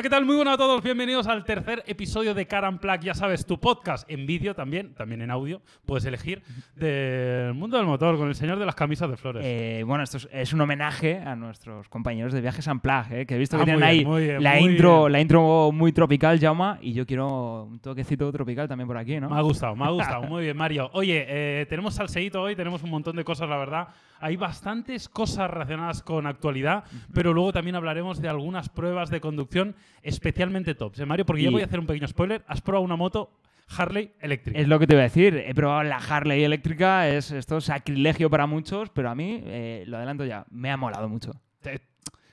Hola, ¿qué tal? Muy buenas a todos. Bienvenidos al tercer episodio de Car and Plug. Ya sabes, tu podcast en vídeo también, también en audio, puedes elegir, del mundo del motor con el señor de las camisas de flores. Eh, bueno, esto es, es un homenaje a nuestros compañeros de Viajes Unplug, eh, que he visto Ah, que tienen muy ahí bien, muy bien, la, muy intro, bien. la intro muy tropical, Jauma, y yo quiero un toquecito tropical también por aquí, ¿no? Me ha gustado, me ha gustado. Muy bien, Mario. Oye, eh, tenemos salseíto hoy, tenemos un montón de cosas, la verdad. Hay bastantes cosas relacionadas con actualidad, pero luego también hablaremos de algunas pruebas de conducción especialmente tops, ¿eh, Mario? Porque ya Y- voy a hacer un pequeño spoiler. Has probado una moto Harley eléctrica. Es lo que te voy a decir. He probado la Harley eléctrica, es esto sacrilegio para muchos, pero a mí, eh, lo adelanto ya, me ha molado mucho. Te-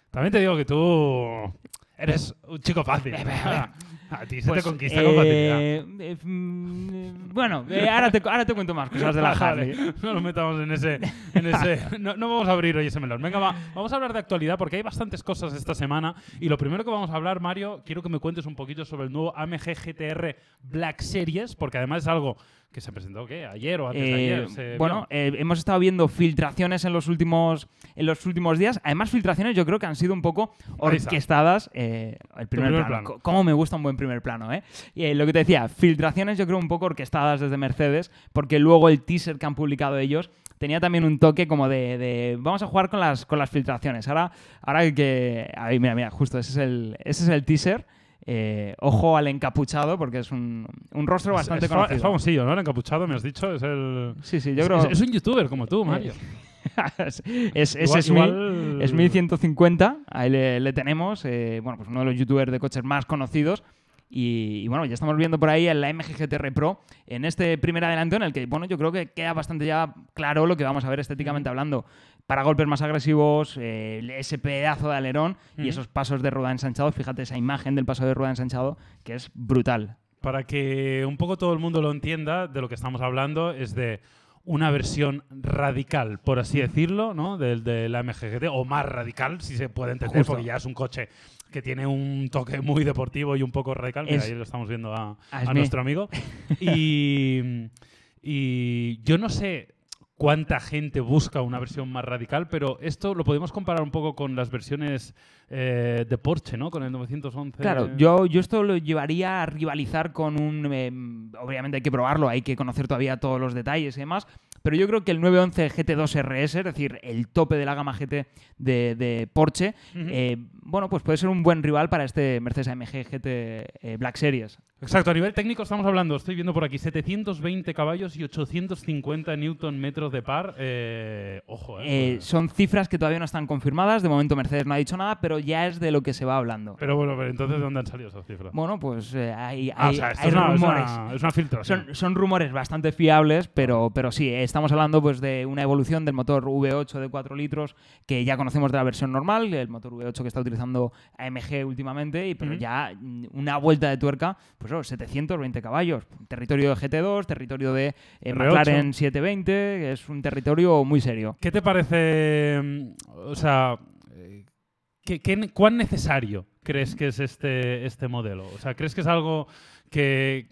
también te digo que tú eres un chico fácil. a ti se Pues, te conquista con eh, eh, mm, bueno, eh, ahora, te, ahora te cuento más cosas de la Vale, Harley. no nos metamos en ese. en ese- no, no vamos a abrir hoy ese melón. Venga, va, vamos a hablar de actualidad porque hay bastantes cosas esta semana. Y lo primero que vamos a hablar, Mario, quiero que me cuentes un poquito sobre el nuevo AMG GTR Black Series, porque además es algo que se presentó ¿qué? ayer o antes de Eh, ayer. se bueno, eh, hemos estado viendo filtraciones en los últimos en los últimos días. Además, filtraciones yo creo que han sido un poco orquestadas. eh, el primer, primer plano. Cómo me gusta un buen primer plano, ¿eh? Y eh, lo que te decía, filtraciones yo creo un poco orquestadas desde Mercedes, porque luego el teaser que han publicado ellos tenía también un toque como de, de, vamos a jugar con las, con las filtraciones. Ahora, ahora que... Ahí, mira, mira, justo ese es el, ese es el teaser. Eh, ojo al encapuchado, porque es un, un rostro bastante es, conocido. es famosillo, ¿no? El encapuchado, me has dicho. Es el. Sí, sí, yo creo... es, es un youtuber como tú, Mario. es, es- Igual- es, igual- es mi 150, ahí le, le tenemos, eh, bueno, pues uno de los youtubers de coches más conocidos. Y, y bueno, ya estamos viendo por ahí en la MG GTR Pro, en este primer adelanto en el que, bueno, yo creo que queda bastante ya claro lo que vamos a ver estéticamente hablando. Para golpes más agresivos, eh, ese pedazo de alerón y esos pasos de rueda ensanchado. Fíjate esa imagen del paso de rueda ensanchado que es brutal. Para que un poco todo el mundo lo entienda, de lo que estamos hablando es de una versión radical, por así decirlo, ¿no? Del de la MGGT, o más radical, si se puede entender, Justo. porque ya es un coche que tiene un toque muy deportivo y un poco radical. Mira, Es- ahí lo estamos viendo a, a nuestro amigo. Y, y yo no sé cuánta gente busca una versión más radical, pero esto lo podemos comparar un poco con las versiones eh, de Porsche, ¿no? Con el 911. Claro, yo, yo esto lo llevaría a rivalizar con un... eh, obviamente hay que probarlo, hay que conocer todavía todos los detalles y demás, pero yo creo que el 911 GT2 RS, es decir, el tope de la gama GT de, de Porsche, eh, bueno, pues puede ser un buen rival para este Mercedes AMG GT Black Series. Exacto, a nivel técnico estamos hablando, estoy viendo por aquí, 720 caballos y 850 newton metros de par. Eh, ojo, eh. Eh, son cifras que todavía no están confirmadas, de momento Mercedes no ha dicho nada, pero ya es de lo que se va hablando. Pero bueno, pero entonces ¿de dónde han salido esas cifras? Bueno, pues eh, hay, Ah, o hay- sea, esto hay es una, es rumores. una- es una filtración. Son, son rumores bastante fiables, pero, pero sí, eh, estamos hablando pues, de una evolución del motor V8 de 4 litros que ya conocemos de la versión normal, el motor V8 que está utilizando AMG últimamente, y, pero ya mm, una vuelta de tuerca, pues oh, 720 caballos. Territorio de GT2, territorio de eh, R8. McLaren 720, que es un territorio muy serio. ¿Qué te parece, mm, o sea, eh, ¿qué, qué- cuán necesario crees que es este, este modelo? O sea, ¿crees que es algo que,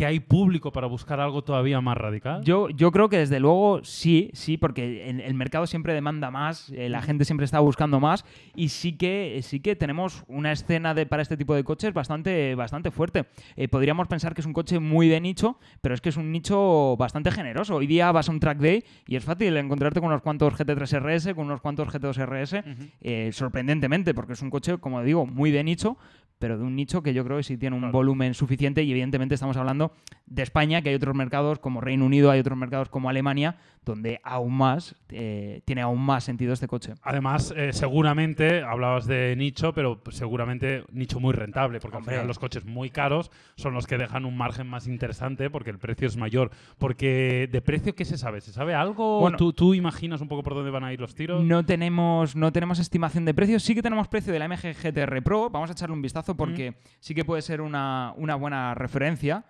que hay público para buscar algo todavía más radical? Yo, yo creo que desde luego sí, sí, porque el, el mercado siempre demanda más, eh, la gente siempre está buscando más y sí que, sí que tenemos una escena de, para este tipo de coches bastante, bastante fuerte. Eh, podríamos pensar que es un coche muy de nicho, pero es que es un nicho bastante generoso. Hoy día vas a un track day y es fácil encontrarte con unos cuantos GT3 RS, con unos cuantos GT2 RS, eh, sorprendentemente, porque es un coche, como digo, muy de nicho, pero de un nicho que yo creo que sí tiene un Claro. volumen suficiente y evidentemente estamos hablando de España, que hay otros mercados como Reino Unido, hay otros mercados como Alemania, donde aún más eh, tiene aún más sentido este coche. Además, eh, seguramente, hablabas de nicho, pero seguramente nicho muy rentable, porque al Hombre. final los coches muy caros son los que dejan un margen más interesante porque el precio es mayor. Porque de precio, ¿qué se sabe? ¿Se sabe algo? Bueno. ¿Tú, tú imaginas un poco por dónde van a ir los tiros? No tenemos, no tenemos estimación de precios, sí que tenemos precio de la MG GTR Pro, vamos a echarle un vistazo porque sí que puede ser una, una buena referencia.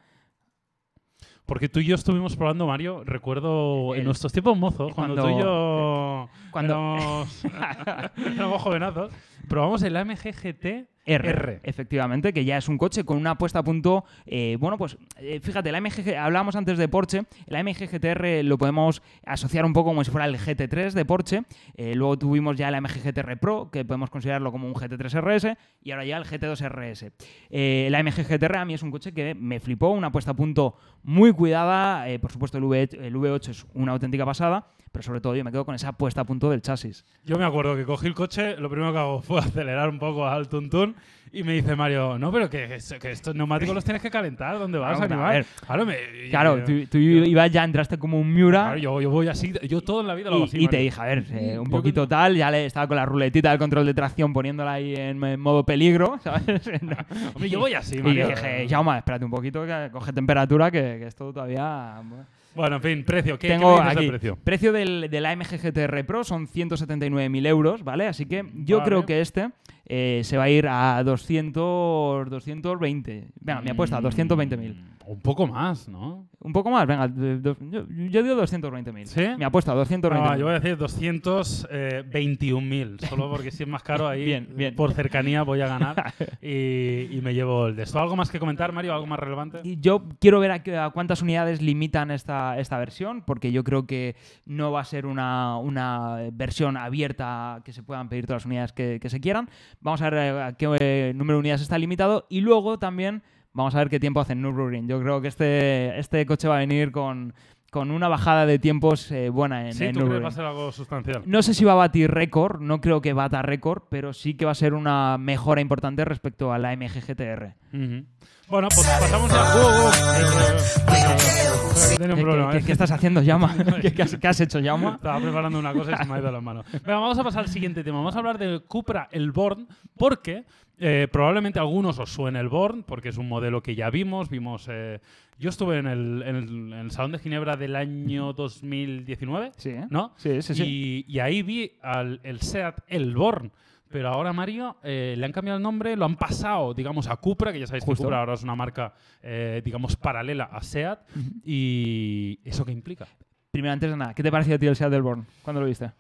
Porque tú y yo estuvimos probando, Mario, recuerdo en nuestros tiempos mozos, cuando, cuando- tú y yo cuando- éramos, éramos jovenazos, probamos el AMG GT R, R. efectivamente, que ya es un coche con una puesta a punto. eh, bueno, pues eh, fíjate, la MG, hablábamos antes de Porsche, el AMG GTR lo podemos asociar un poco como si fuera el GT3 de Porsche. eh, luego tuvimos ya el AMG GTR Pro, que podemos considerarlo como un GT3 RS, y ahora ya el GT2 RS. El AMG GTR a mí es un coche que me flipó, una puesta a punto muy cuidada. por supuesto, el, V, el V8 es una auténtica pasada, pero sobre todo yo me quedo con esa puesta a punto del chasis. Yo me acuerdo que cogí el coche, lo primero que hago fue acelerar un poco al tuntún y me dice Mario, no, pero que, que estos neumáticos los tienes que calentar, ¿dónde vas, Claro, a animal? ver. Claro, me- Claro, tú, tú yo- ibas ya, entraste como un Miura. claro, yo, yo voy así, yo todo en la vida lo hago Y, así. y te dije, a ver, eh, un Yo poquito que- tal, ya le estaba con la ruletita del control de tracción poniéndola ahí en, en modo peligro, ¿sabes? No. Hombre, yo voy así, y Mario. dije, Jaume, espérate un poquito, que coge temperatura, que, que esto todavía... bueno. Bueno, en fin, precio. ¿Qué, Tengo qué me dices aquí, del precio? del, del AMG GTR Pro son 179.000 euros, ¿vale? Así que yo Vale. creo que este eh, se va a ir a 200, 220. Venga, mi apuesta, 220.000. Un poco más, ¿no? Un poco más, venga, do- yo, yo digo 220.000. ¿Sí? Mi apuesta, 220.000. Ah, yo voy a decir 221.000, solo porque si es más caro ahí, Bien, bien. por cercanía voy a ganar y, y me llevo el de esto. ¿Algo más que comentar, Mario? ¿Algo más relevante? Y yo quiero ver a, qué- a cuántas unidades limitan esta, esta versión, porque yo creo que no va a ser una, una versión abierta que se puedan pedir todas las unidades que, que se quieran. Vamos a ver eh, a qué eh, número de unidades está limitado y luego también vamos a ver qué tiempo hace en Nürburgring. Yo creo que este, este coche va a venir con, con una bajada de tiempos eh, buena en, Sí, en ¿tú Nürburgring. va a ser algo sustancial? No sé si va a batir récord, no creo que bata récord, pero sí que va a ser una mejora importante respecto a la MG GTR. Ujú. Bueno, pues pasamos a... ¡Uh, uh! Tiene un ¿Qué, problema, qué- ¿eh? qué estás haciendo, Llama? ¿Qué, qué has, qué has hecho, Llama? Estaba preparando una cosa y se me ha ido las manos. Venga, vamos a pasar al siguiente tema. Vamos a hablar del Cupra el Born, porque eh, probablemente a algunos os suene el Born, porque es un modelo que ya vimos. Vimos. eh, yo estuve en el, en, el, en el Salón de Ginebra del año 2019, Sí, ¿eh? ¿no? Sí, sí, sí. Y, y ahí vi al, el SEAT el Born. Pero ahora, Mario, eh, le han cambiado el nombre, lo han pasado, digamos, a Cupra, que ya sabéis Justo. que Cupra ahora es una marca, eh, digamos, paralela a SEAT. ¿Y eso qué implica? Primero, antes de nada, ¿qué te pareció a ti el Seat del Born? ¿Cuándo lo viste?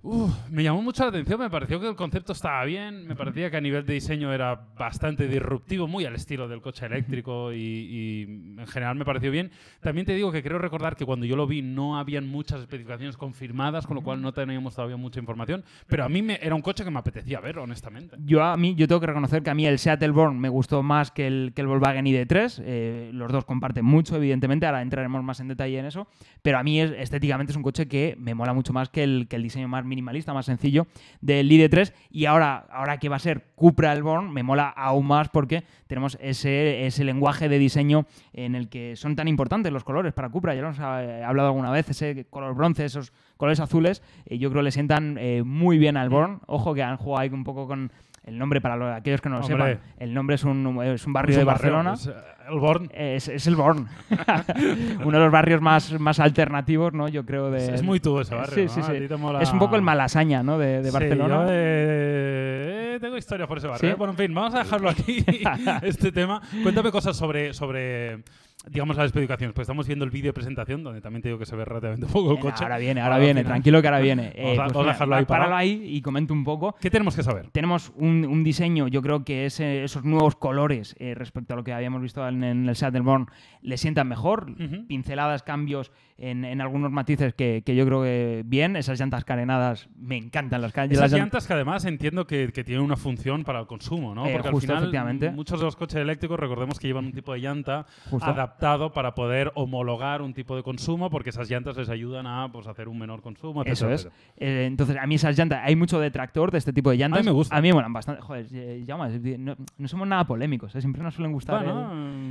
Uf, me llamó mucho la atención, me pareció que el concepto estaba bien, me parecía que a nivel de diseño era bastante disruptivo, muy al estilo del coche eléctrico y, y en general me pareció bien. También te digo que creo recordar que cuando yo lo vi no habían muchas especificaciones confirmadas, con lo cual no teníamos todavía mucha información, pero a mí me, era un coche que me apetecía ver, honestamente. Yo a mí, yo tengo que reconocer que a mí el Seat del Born me gustó más que el, que el Volkswagen ID3. eh, los dos comparten mucho, evidentemente. Ahora entraremos más en detalle en eso. Pero a mí es- estéticamente es un coche que me mola mucho más que el, que el diseño más minimalista, más sencillo del ID3. Y ahora, ahora que va a ser Cupra el Born, me mola aún más porque tenemos ese, ese lenguaje de diseño en el que son tan importantes los colores para Cupra. Ya lo hemos eh, hablado alguna vez, ese color bronce, esos colores azules, eh, yo creo que le sientan eh, muy bien al Born. Ojo que han jugado ahí un poco con el nombre para los- aquellos que no lo Hombre. sepan. El nombre es un, es un barrio Es de barrio, Barcelona. es, eh, el Born Es, es el Born. Uno de los barrios más, más alternativos, ¿no? Yo creo de... es, es muy tú ese barrio. Sí, ¿no? sí, sí. mola- Es un poco el Malasaña, ¿no? De, de Sí, Barcelona. yo, eh, tengo historias por ese barrio. ¿Sí? ¿eh? Bueno, en fin, vamos a dejarlo aquí, este tema. Cuéntame cosas sobre, sobre digamos, las especificaciones. Pues estamos viendo el vídeo de presentación, donde también te digo que se ve relativamente poco el coche. Ahora viene, ahora viene. Tranquilo que ahora viene. Eh, Vamos a- vamos a mira, dejarlo ahí páralo ahí y comento un poco. ¿Qué tenemos que saber? Tenemos un, un diseño, yo creo que ese- esos nuevos colores eh, respecto a lo que habíamos visto en, en el Born le sientan mejor. Pinceladas, cambios en, en algunos matices que, que yo creo que bien. Esas llantas carenadas, me encantan las, ca- Esas las llantas que además entiendo que, que tienen una función para el consumo, ¿no? Eh, Porque justo, al final muchos de los coches eléctricos recordemos que llevan un tipo de llanta Justo. adaptado para poder homologar un tipo de consumo porque esas llantas les ayudan a pues, hacer un menor consumo, Eso es. Eh, entonces, a mí esas llantas, hay mucho detractor de este tipo de llantas. A mí me gusta. A mí me molan bastante. Joder, eh, es- no, no somos nada polémicos, eh, siempre nos suelen gustar. Bueno, el- mm,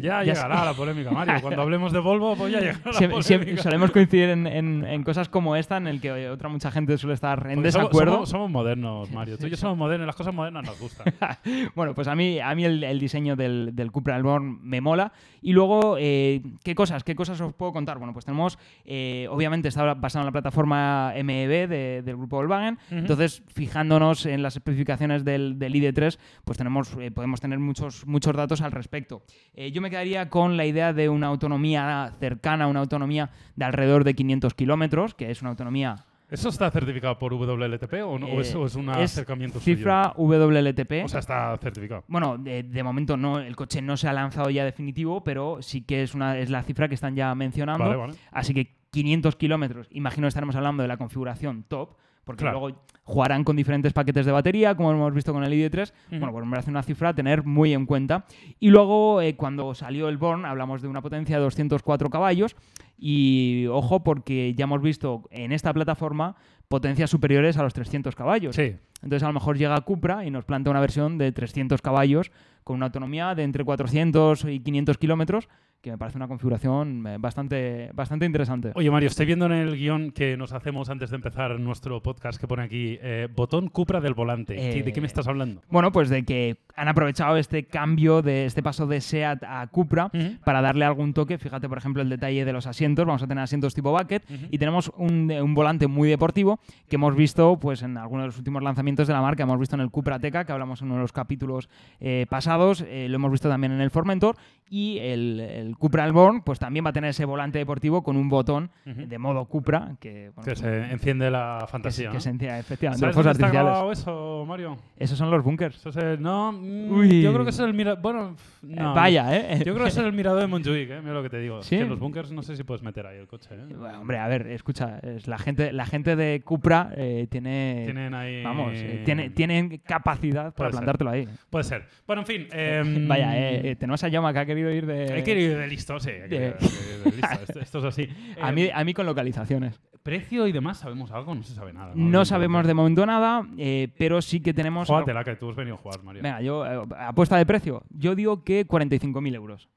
ya, Ya llegará la polémica, Mario. Cuando hablemos de Volvo, pues ya llegará la polémica. solemos coincidir en, en- en cosas como esta, en el que otra mucha gente suele estar en Porque desacuerdo. Somos, somos modernos, Mario. Tú y yo somos modernos, las cosas modernas nos gustan. Bueno, pues a mí, a mí el, el diseño del, del Cupra Alborn me mola. Y luego, eh, ¿qué cosas? ¿Qué cosas os puedo contar? Bueno, pues tenemos, eh, obviamente está basado en la plataforma MEB de- del grupo Volkswagen. Entonces, fijándonos en las especificaciones del, del ID3, pues tenemos, eh, podemos tener muchos, muchos datos al respecto. Eh, yo me quedaría con la idea de una autonomía cercana, una autonomía de alrededor de 500 kilómetros, que es una autonomía ¿Eso está certificado por WLTP o, no, o es, Eh, o es un acercamiento Cifra WLTP. O sea, está certificado. Bueno, de, de momento no, el coche no se ha lanzado ya definitivo, pero sí que es, una, es la cifra que están ya mencionando. Vale, vale. Así que 500 kilómetros, imagino estaremos hablando de la configuración top, porque Claro. luego jugarán con diferentes paquetes de batería, como hemos visto con el ID3. Ujú. Bueno, pues me parece una cifra a tener muy en cuenta. Y luego, eh, cuando salió el Born, hablamos de una potencia de 204 caballos. Y ojo, porque ya hemos visto en esta plataforma potencias superiores a los 300 caballos. Sí. Entonces a lo mejor llega Cupra y nos plantea una versión de 300 caballos con una autonomía de entre 400 y 500 kilómetros, que me parece una configuración eh, bastante, bastante interesante. Oye, Mario, estoy viendo en el guion que nos hacemos antes de empezar nuestro podcast que pone aquí eh, botón Cupra del volante. ¿Qué- ¿De qué me Eh, estás hablando? Bueno, pues de que han aprovechado este cambio, de este paso de SEAT a Cupra para darle algún toque. Fíjate, por ejemplo, el detalle de los asientos. Vamos a tener asientos tipo bucket y tenemos un, un volante muy deportivo que hemos visto pues, en algunos de los últimos lanzamientos de la marca. Hemos visto en el Cupra Teca, que hablamos en uno de los capítulos eh, pasados. lo hemos visto también en el Formentor. Y el, el Cupra Alborn pues, también va a tener ese volante deportivo con un botón Ujú. de modo Cupra que, bueno, Que se enciende la que, fantasía. que ¿no? se enciende, efectivamente, ¿Sabes dónde está grabado eso, Mario? Esos son los bunkers. Eso es el- no, mm, Uy. yo creo que es el mirador. Bueno, no. Vaya, ¿eh? Yo creo que es el mirador de Montjuic, ¿eh? Mira lo que te digo. ¿Sí? Que en los bunkers no sé si puedes meter ahí el coche. ¿eh? Bueno, hombre, a ver, escucha, es la gente, la gente de Cupra eh, tiene, Tienen ahí. vamos, eh, tiene, tienen capacidad para ser. plantártelo ahí. Puede ser. Bueno, en fin. em, Vaya, eh, eh, tenemos a Yama que ha querido ir de, Hay que ir de listo, sí. de- de- listo. Esto, esto es así. a Em, mí, a mí con localizaciones. Precio y demás, ¿sabemos algo? No se sabe nada. No sabemos de momento nada, eh, pero sí que tenemos. Júgatela, que tú has venido a jugar, Mario. Venga, yo eh, apuesta de precio. Yo digo que 45.000 euros.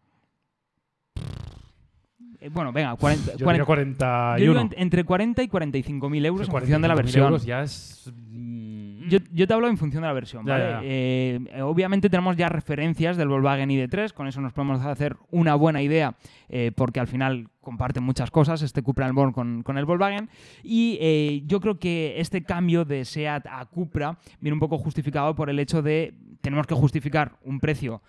Eh, bueno, venga, 40, Yo 40 diría 41. yo digo ent- entre 40 y 45.000 euros en función de la 45.000 versión. euros ya es. mm, Yo, yo te hablo en función de la versión, ¿vale? ya, ya. Eh, eh, obviamente tenemos ya referencias del Volkswagen ID3, con eso nos podemos hacer una buena idea, eh, porque al final comparten muchas cosas este Cupra Alborn con, con el Volkswagen. Y eh, yo creo que este cambio de SEAT a Cupra viene un poco justificado por el hecho de tenemos que justificar un precio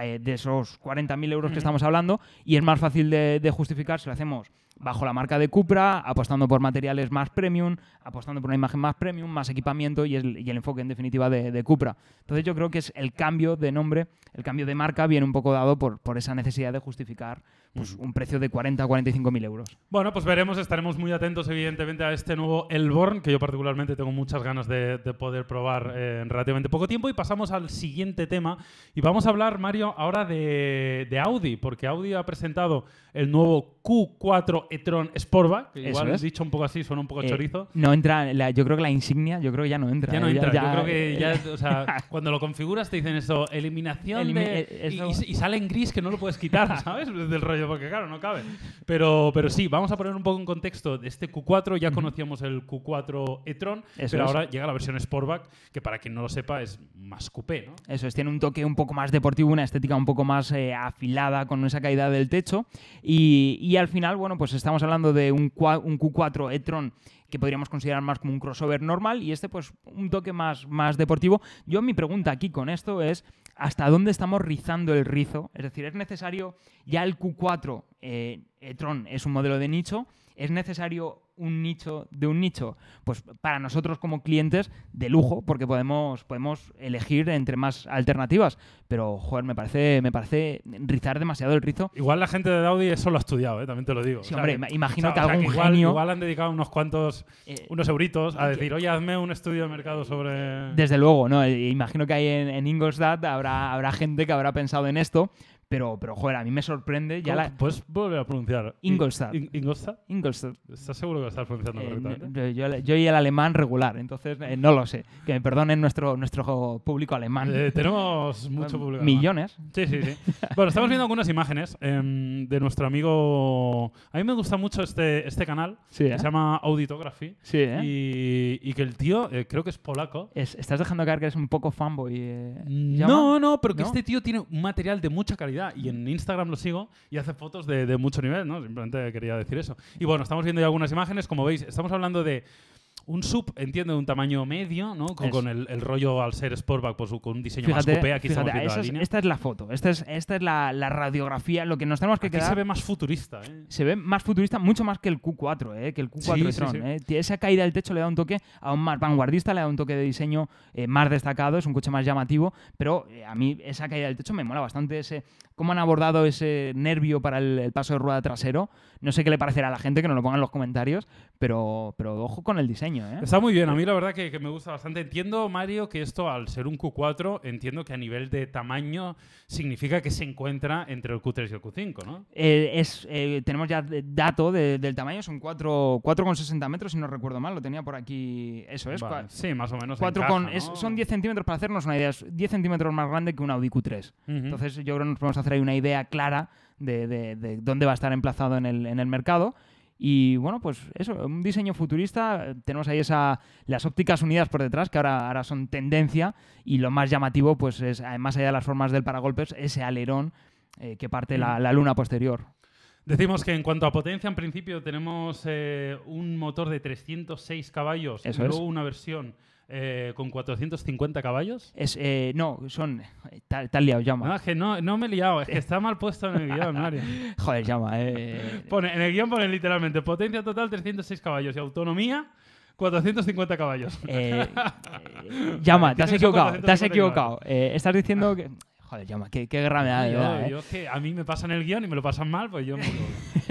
eh, de esos 40.000 euros que estamos hablando y es más fácil de, de justificar si lo hacemos bajo la marca de Cupra, apostando por materiales más premium, apostando por una imagen más premium, más equipamiento y el, y el enfoque en definitiva de, de Cupra. Entonces yo creo que es el cambio de nombre, el cambio de marca viene un poco dado por, por esa necesidad de justificar pues, un precio de 40 a 45 mil euros. Bueno, pues veremos, estaremos muy atentos evidentemente a este nuevo Elborn, que yo particularmente tengo muchas ganas de, de poder probar eh, en relativamente poco tiempo. Y pasamos al siguiente tema. Y vamos a hablar, Mario, ahora de, de Audi, porque Audi ha presentado el nuevo Q4 e-tron Sportback, que igual es. dicho un poco así, suena un poco Eh, chorizo. no entra, la- yo creo que la insignia, yo creo que ya no entra. Ya no eh, entra, yo creo que eh, ya, o sea, cuando lo configuras te dicen eso, eliminación Elimi- de... y- eso- Y, y sale en gris que no lo puedes quitar, ¿sabes? Del rollo, porque claro, no cabe. Pero, pero sí, vamos a poner un poco en contexto de este Q4, ya conocíamos el Q4 e-tron, pero es. ahora llega la versión Sportback, que para quien no lo sepa es más coupé, ¿no? Eso es, tiene un toque un poco más deportivo, una estética un poco más eh, afilada con esa caída del techo. Y, al final, bueno, pues estamos hablando de un, cua- un Q4 e-tron que podríamos considerar más como un crossover normal y este pues un toque más, más deportivo. Yo mi pregunta aquí con esto es ¿hasta dónde estamos rizando el rizo? Es decir, ¿es necesario ya el Q4 eh, e-tron es un modelo de nicho? ¿Es necesario un nicho de un nicho? Pues para nosotros como clientes de lujo, porque podemos, podemos elegir entre más alternativas. Pero, joder, me parece, me parece rizar demasiado el rizo. Igual la gente de Audi eso lo ha estudiado, ¿eh? también te lo digo. Sí, O sea, hombre, que- imagino que o sea, algún igual, genio- igual han dedicado unos cuantos, Eh, unos euritos a decir, oye, hazme un estudio de mercado sobre... Desde luego, ¿no? Imagino que ahí en, en Ingolstadt habrá, habrá gente que habrá pensado en esto, pero, pero joder, a mí me sorprende ya. ¿Puedes volver a pronunciar? Ingolstadt. In- Ingolstadt? Ingolstadt. ¿Estás seguro que lo estás pronunciando Eh, correctamente? yo, yo y el alemán regular, entonces eh, no lo sé. Que me perdonen nuestro, nuestro público alemán. Eh, tenemos mucho público. Millones. Sí, sí, sí. Bueno, estamos viendo algunas imágenes em, de nuestro amigo. A mí me gusta mucho este, este canal, Sí, que se llama Auditography. Sí. Y, y que el tío, creo que es polaco. Es- estás dejando caer que eres un poco fanboy. eh, No, no, pero que ¿No? este tío tiene un material de mucha calidad y en Instagram lo sigo y hace fotos de, de mucho nivel, ¿no? Simplemente quería decir eso. Y bueno, estamos viendo ya algunas imágenes, como veis, estamos hablando de un sub, entiendo, de un tamaño medio, ¿no? Con, el, el rollo al ser Sportback, pues con un diseño Fíjate, más coupé. Aquí fíjate, estamos la es- línea. esta es la foto, esta es, esta es la, la radiografía, lo que nos tenemos que Aquí quedar. se ve más futurista, ¿eh? se ve más futurista, mucho más que el Q4, ¿eh? que el Q4 Sí, de sí, Tron. sí. ¿eh? Esa caída del techo le da un toque aún más vanguardista, le da un toque de diseño eh, más destacado, es un coche más llamativo, pero eh, a mí esa caída del techo me mola bastante ese cómo han abordado ese nervio para el, el paso de rueda trasero. No sé qué le parecerá a la gente, que nos lo pongan en los comentarios, pero, pero ojo con el diseño. ¿eh? Está muy bien, a mí la verdad que, que me gusta bastante. Entiendo, Mario, que esto al ser un Q4, entiendo que a nivel de tamaño significa que se encuentra entre el Q3 y el Q5, ¿no? Eh, es, eh, tenemos ya dato de- del tamaño, son 4 4,60 metros, si no recuerdo mal, lo tenía por aquí. Eso es, Vale, Sí, más o menos. Cuatro encaja, con, ¿no? es- son 10 centímetros para hacernos una idea, es 10 centímetros más grande que un Audi Q3. Ujú. Entonces yo creo que nos podemos hacer ahí una idea clara de, de- de dónde va a estar emplazado en el, en el mercado. Y bueno, pues eso, un diseño futurista. Tenemos ahí esa, las ópticas unidas por detrás, que ahora, ahora son tendencia. Y lo más llamativo, pues es, eh, más allá de las formas del paragolpes, ese alerón eh, que parte la, la luna posterior. Decimos que en cuanto a potencia, en principio tenemos eh, un motor de 306 caballos Eso es. luego una versión eh, con 450 caballos. Es, eh, no, son. eh, Tal, tal liado, llama. No, es que no, no me he liado, es que está mal puesto en el guion, Mario. Joder, llama. Eh. Pone, en el guion pone literalmente potencia total 306 caballos y autonomía 450 caballos. Eh, eh, llama, te has equivocado, te has 450 equivocado. Eh, estás diciendo que. Joder, llama, qué, qué guerra me da, yo, verdad, eh. yo es que a mí me pasan el guion y me lo pasan mal, pues yo... me lo-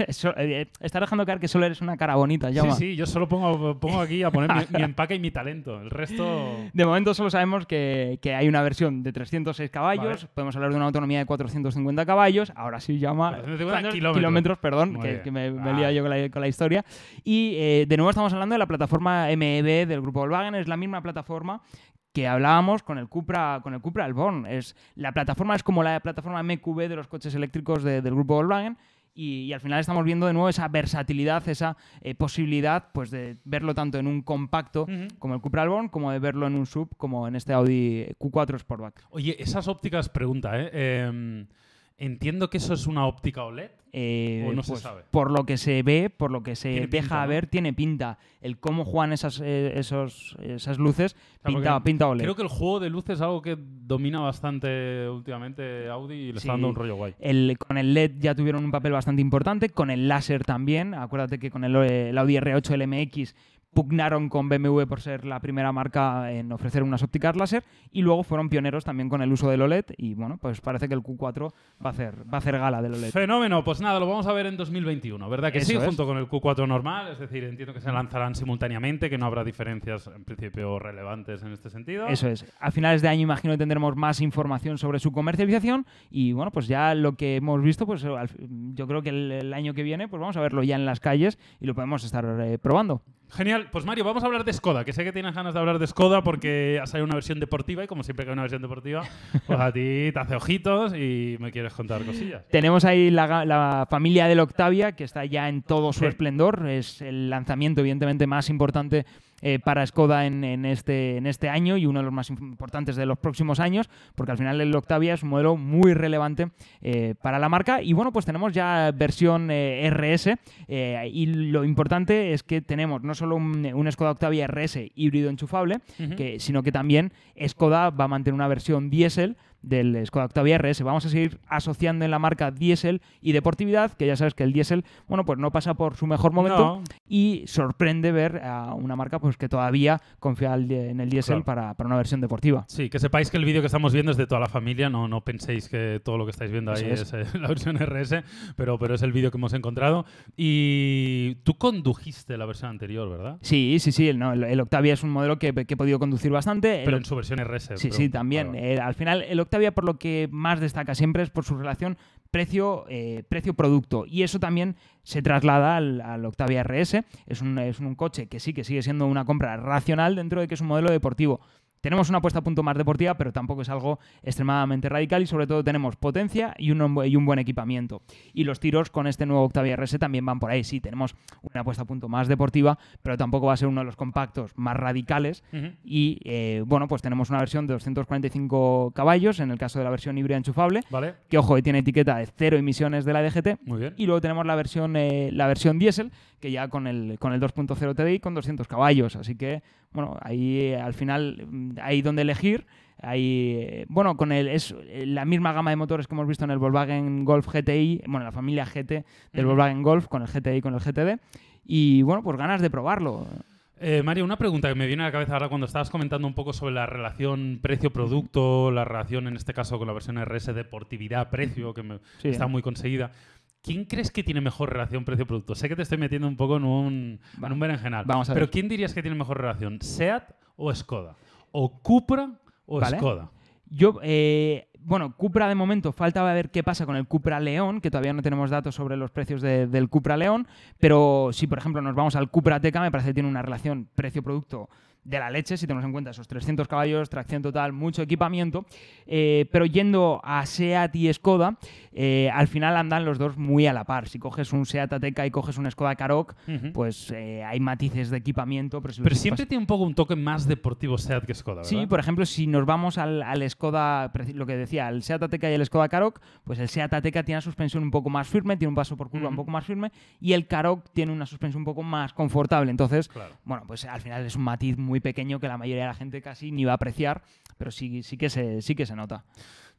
So- eh, estás dejando caer que solo eres una cara bonita, Sí, llama. sí, yo solo pongo, pongo aquí a poner mi, mi empaque y mi talento. El resto... De momento solo sabemos que, que hay una versión de 306 caballos, Vale. podemos hablar de una autonomía de 450 caballos, ahora sí llama 450 ¿cuántos kilómetros. perdón, que, me, me Ah. lía yo con la, con la historia. Y eh, de nuevo estamos hablando de la plataforma MEB del grupo Volkswagen, es la misma plataforma que hablábamos con el Cupra con el Cupra Alborn. Es, la plataforma es como la plataforma MQB de los coches eléctricos de- del grupo Volkswagen. Y, y al final estamos viendo de nuevo esa versatilidad, esa eh, posibilidad pues, de verlo tanto en un compacto como el Cupra Alborn, como de verlo en un sub, como en este Audi Q4 Sportback. Oye, esas ópticas, pregunta, ¿eh? Em, entiendo que eso es una óptica OLED. Eh, ¿O no se pues, sabe? Por lo que se ve, por lo que se deja pinta, ¿no? ver, tiene pinta. El cómo juegan esas, eh, esos, esas luces, sea, pinta, pinta OLED. Creo que el juego de luces es algo que domina bastante últimamente Audi y le Sí. está dando un rollo guay. El- con el LED ya tuvieron un papel bastante importante, con el láser también. Acuérdate que con el, eh, el Audi R8 LMX pugnaron con BMW por ser la primera marca en ofrecer unas ópticas láser y luego fueron pioneros también con el uso del OLED y bueno, pues parece que el Q4 va a hacer, va a hacer gala del OLED. Fenómeno, pues nada, lo vamos a ver en 2021, ¿verdad que Eso sí? es. Junto con el Q4 normal, es decir, entiendo que se lanzarán simultáneamente, que no habrá diferencias en principio relevantes en este sentido. Eso es. A finales de año imagino que tendremos más información sobre su comercialización y bueno, pues ya lo que hemos visto, pues yo creo que el, el año que viene pues vamos a verlo ya en las calles y lo podemos estar eh, probando. Genial, pues Mario, vamos a hablar de Skoda, que sé que tienes ganas de hablar de Skoda porque ha salido una versión deportiva y como siempre que hay una versión deportiva, pues a ti te hace ojitos y me quieres contar cosillas. Tenemos ahí la, la familia del Octavia, que está ya en todo su Sí. esplendor. Es el lanzamiento, evidentemente, más importante eh, para Skoda en, en este, en este año y uno de los más importantes de los próximos años, porque al final el Octavia es un modelo muy relevante eh, para la marca. Y bueno, pues tenemos ya versión eh, RS y lo importante es que tenemos no solo un, un Skoda Octavia RS híbrido enchufable, que, sino que también Skoda va a mantener una versión diésel del Skoda Octavia RS. Vamos a seguir asociando en la marca diésel y deportividad, que ya sabes que el diésel, bueno, pues no pasa por su mejor momento No, y sorprende ver a una marca pues que todavía confía en el diésel Claro. para, para una versión deportiva. Sí, que sepáis que el vídeo que estamos viendo es de toda la familia, no, no penséis que todo lo que estáis viendo ahí es, es. eh, la versión RS, pero, pero es el vídeo que hemos encontrado. Y tú condujiste la versión anterior, ¿verdad? Sí, sí, sí, el, no, el- el Octavia es un modelo que, que he podido conducir bastante. El Pero en su versión RS. Sí, pero- sí, también. Eh, al final, el Octavia por lo que más destaca siempre es por su relación precio, eh, precio-producto. Y eso también se traslada al, al Octavia RS. Es un, es un coche que sí que sigue siendo una compra racional dentro de que es un modelo deportivo. Tenemos una puesta a punto más deportiva, pero tampoco es algo extremadamente radical y sobre todo tenemos potencia y un, y un buen equipamiento. Y los tiros con este nuevo Octavia RS también van por ahí. Sí, tenemos una puesta a punto más deportiva, pero tampoco va a ser uno de los compactos más radicales y eh, bueno, pues tenemos una versión de 245 caballos en el caso de la versión híbrida enchufable, ¿Vale? que ojo, tiene etiqueta de cero emisiones de la DGT. Muy bien. Y luego tenemos la versión, eh, la versión diésel, que ya con el, con el 2.0 TDI con 200 caballos. Así que, bueno, ahí eh, al final mm, hay donde elegir. Hay, eh, bueno, con el, es eh, la misma gama de motores que hemos visto en el Volkswagen Golf GTI, bueno, la familia GT del Ujú. Volkswagen Golf con el GTI y con el GTD. Y bueno, pues ganas de probarlo. Eh, Mario, una pregunta que me viene a la cabeza ahora cuando estabas comentando un poco sobre la relación precio-producto, la relación en este caso con la versión RS deportividad-precio, que me- Sí. está muy conseguida. ¿Quién crees que tiene mejor relación precio-producto? Sé que te estoy metiendo un poco en un, Va. en un berenjenal. Vamos a ver. Pero ¿quién dirías que tiene mejor relación? ¿SEAT o Skoda? ¿O Cupra o Vale. Skoda? Yo, eh, bueno, Cupra de momento falta ver qué pasa con el Cupra León, que todavía no tenemos datos sobre los precios de- del Cupra León, pero si por ejemplo nos vamos al Cupra Teca, me parece que tiene una relación precio-producto de la leche, si tenemos en cuenta esos 300 caballos, tracción total, mucho equipamiento, eh, pero yendo a SEAT y Skoda, eh, al final andan los dos muy a la par. Si coges un SEAT Ateca y coges un Skoda Karoq, pues eh, hay matices de equipamiento, pero, si siempre tiene un poco un toque más deportivo SEAT que Skoda, ¿verdad? Sí, por ejemplo, si nos vamos al, al Skoda, lo que decía, el Seat Ateca y el Skoda Karoq, pues el Seat Ateca tiene una suspensión un poco más firme, tiene un paso por curva un poco más firme, y el Karoq tiene una suspensión un poco más confortable. Entonces, Claro. bueno, pues al final es un matiz muy pequeño que la mayoría de la gente casi ni va a apreciar, pero sí, sí, que, se, sí que se nota.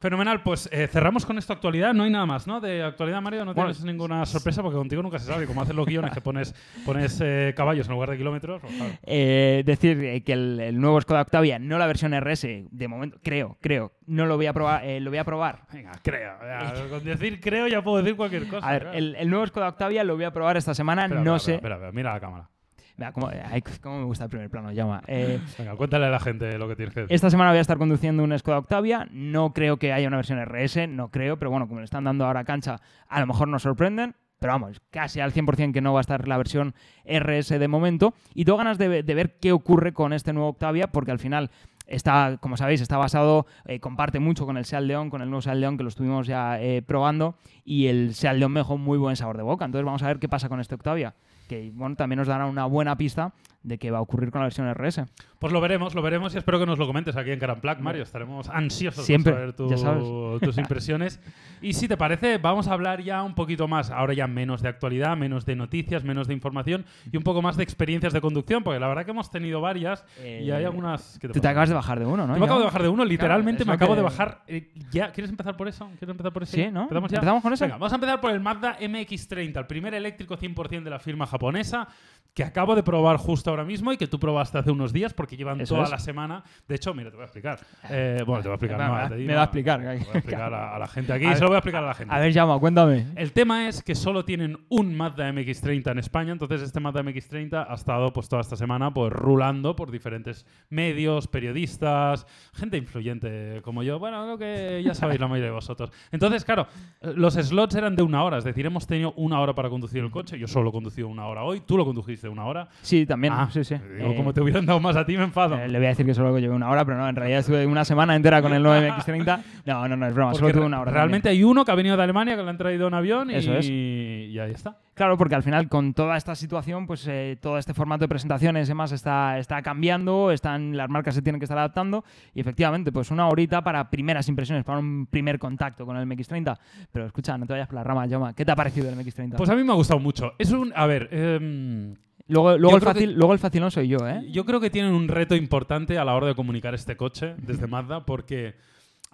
Fenomenal, pues eh, cerramos con esta actualidad. No hay nada más, ¿no? De actualidad, Mario, no Bueno, tienes ninguna sorpresa porque contigo nunca se sabe. Como haces los guiones que pones, pones eh, caballos en lugar de kilómetros. pues, claro. Eh, decir que el, el nuevo Skoda Octavia, no la versión RS, de momento, creo, creo, no lo voy a probar, eh, lo voy a probar Venga, creo. ya, con decir creo ya puedo decir cualquier cosa. A ver, claro. el, el nuevo Skoda Octavia lo voy a probar esta semana, Espera, no espera, sé. Espera, mira la cámara. Mira, cómo, ay, cómo me gusta el primer plano, llama. Eh, Venga, cuéntale a la gente lo que tienes que decir. esta semana voy a estar conduciendo un Skoda Octavia. No creo que haya una versión RS, no creo, pero bueno, como le están dando ahora cancha, a lo mejor nos sorprenden. Pero vamos, casi al 100% que no va a estar la versión RS de momento. Y tengo ganas de, de ver qué ocurre con este nuevo Octavia, porque al final está, como sabéis, está basado, eh, comparte mucho con el Seat León, con el nuevo Seat León que lo estuvimos ya eh, probando. Y el Seat León me dejó muy buen sabor de boca. Entonces vamos a ver qué pasa con este Octavia. Bueno, también nos dará una buena pista de qué va a ocurrir con la versión RS. Pues lo veremos, lo veremos y espero que nos lo comentes aquí en Caramplac, Mario. Estaremos ansiosos Siempre, por saber tu- tus impresiones. Y si te parece, vamos a hablar ya un poquito más, ahora ya menos de actualidad, menos de noticias, menos de información y un poco más de experiencias de conducción, porque la verdad que hemos tenido varias y hay Eh, algunas que te pasan. acabas de bajar de uno, ¿no? Yo me acabo de bajar de uno, literalmente me acabo que- de bajar. eh, ya, ¿Quieres empezar por eso? ¿Quieres empezar por eso? Sí, ¿no? ¿Empezamos ya? ¿Empezamos con eso? Venga, vamos a empezar por el Mazda MX30, el primer eléctrico 100% de la firma japonesa, que acabo de probar justo ahora mismo y que tú probaste hace unos días porque llevan Eso toda es. la semana. De hecho, mira, te voy a explicar. Eh, bueno, te voy a explicar. No, te digo, me va a no, explicar. voy a explicar a, a la gente aquí A y ver- se lo voy a explicar a la gente. A ver, llama, cuéntame. El tema es que solo tienen un Mazda MX30 en España, entonces este Mazda MX30 ha estado pues toda esta semana pues rulando por diferentes medios, periodistas, gente influyente como yo, bueno, lo que ya sabéis la mayoría de vosotros. Entonces, claro, eh, los slots eran de una hora, es decir, hemos tenido una hora para conducir el coche, yo solo he conducido una hora hoy, tú lo condujiste una hora. Sí, también. Ah, sí, sí. Digo, Eh, como te hubieran dado más a ti, me enfado. eh, le voy a decir que solo llevé una hora, pero no, en realidad estuve una semana entera con el 9MX30. No, no, no, es broma, Porque solo tuve una hora. realmente hay uno que ha venido de Alemania, que lo han traído en avión y, Eso es. y ahí está. Claro, porque al final con toda esta situación, pues eh, todo este formato de presentaciones y demás está, está cambiando, están, las marcas se tienen que estar adaptando y efectivamente, pues una horita para primeras impresiones, para un primer contacto con el MX30. Pero escucha, no te vayas por la rama, Joma. ¿Qué te ha parecido el MX30? Pues a mí me ha gustado mucho. Es un, a ver, em, luego, el creo que- fácil, luego el facilón soy yo, ¿eh? Yo creo que tienen un reto importante a la hora de comunicar este coche desde Mazda porque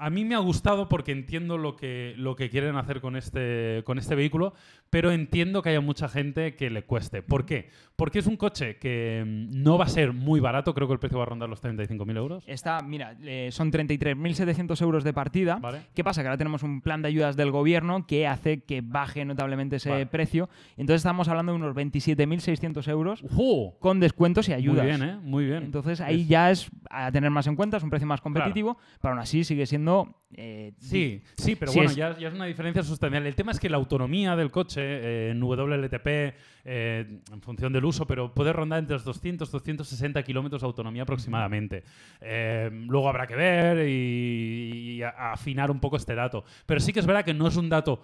a mí me ha gustado porque entiendo lo que, lo que quieren hacer con este, con este vehículo, pero entiendo que haya mucha gente que le cueste. ¿Por qué? Porque es un coche que mm, no va a ser muy barato, creo que el precio va a rondar los 35.000 euros. Está, mira, eh, son 33.700 euros de partida. ¿Vale? ¿Qué pasa? Que ahora tenemos un plan de ayudas del gobierno que hace que baje notablemente ese Vale. precio. Entonces estamos hablando de unos 27.600 euros con descuentos y ayudas. Muy bien, ¿eh? Muy bien. Entonces ahí Es- ya es a tener más en cuenta, es un precio más competitivo, pero aún así sigue siendo... eh, Sí, sí, pero bueno, es- ya, ya es una diferencia sustancial. El tema es que la autonomía del coche eh, en WLTP, eh, en función del uso, pero puede rondar entre los 200 y 260 kilómetros de autonomía aproximadamente. Luego habrá que ver y, afinar un poco este dato. Pero sí que es verdad que no es un dato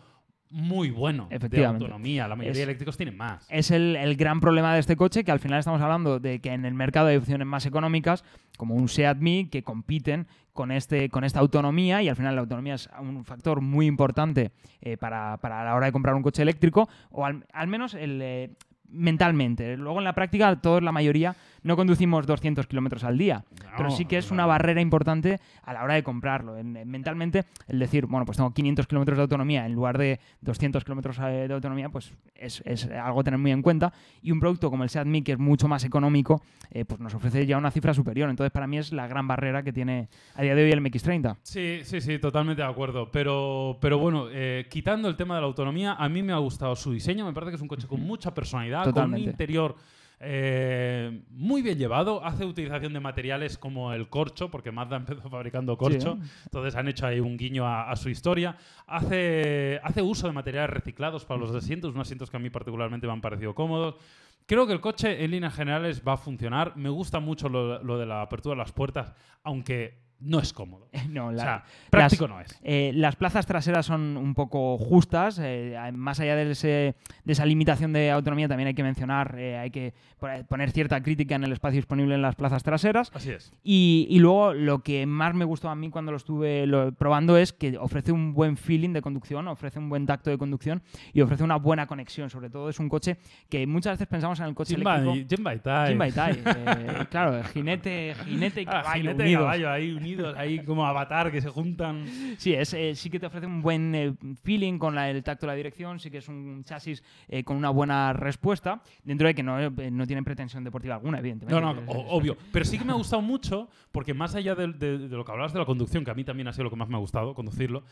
muy bueno de Efectivamente. autonomía. La mayoría Es- de eléctricos tienen más. es el, el gran problema de este coche, que al final estamos hablando de que en el mercado hay opciones más económicas, como un Seat Mii, que compiten con, este, con esta autonomía, y al final la autonomía es un factor muy importante eh, para, para la hora de comprar un coche eléctrico, o al, al menos el... eh, mentalmente. Luego en la práctica, todos, la mayoría, no conducimos 200 kilómetros al día. Pero sí que es una barrera importante a la hora de comprarlo. En- en- mentalmente, el decir, bueno, pues tengo 500 kilómetros de autonomía en lugar de 200 kilómetros eh, de autonomía, pues es, es algo a tener muy en cuenta. Y un producto como el Seat Mii, que es mucho más económico, eh, pues nos ofrece ya una cifra superior. Entonces, para mí es la gran barrera que tiene a día de hoy el MX30. Sí, sí, sí, totalmente de acuerdo. Pero, pero bueno, eh, quitando el tema de la autonomía, a mí me ha gustado su diseño. Me parece que es un coche con mucha personalidad, con un interior eh, muy bien llevado. Hace utilización de materiales como el corcho, porque Mazda empezó fabricando corcho. Entonces han hecho ahí un guiño a, a su historia. Hace, hace uso de materiales reciclados para los asientos, unos asientos que a mí particularmente me han parecido cómodos. Creo que el coche en líneas generales va a funcionar. Me gusta mucho lo, lo de la apertura de las puertas, aunque no es cómodo. No, O la- sea, práctico no es. Eh, las plazas traseras son un poco justas. eh, más allá de, ese- de esa limitación de autonomía, también hay que mencionar, eh, hay que po- poner cierta crítica en el espacio disponible en las plazas traseras. Así es. Y, y luego lo que más me gustó a mí cuando lo estuve lo- probando es que ofrece un buen feeling de conducción, ofrece un buen tacto de conducción y ofrece una buena conexión. Sobre todo es un coche que muchas veces pensamos en el coche Jimba eléctrico. y, Jimba y Tai. Jimba y Tai, eh, claro, jinete, jinete y Ah, caballo jinete y unidos. caballo ahí ahí como avatar que se juntan. Sí, es, eh, sí que te ofrece un buen eh, feeling con la- el tacto de la dirección, sí que es un chasis eh, con una buena respuesta, dentro de que no, no tiene pretensión deportiva alguna, evidentemente. No, no, Es- obvio. Pero sí que me ha gustado mucho, porque más allá de, de- de lo que hablabas de la conducción, que a mí también ha sido lo que más me ha gustado, conducirlo,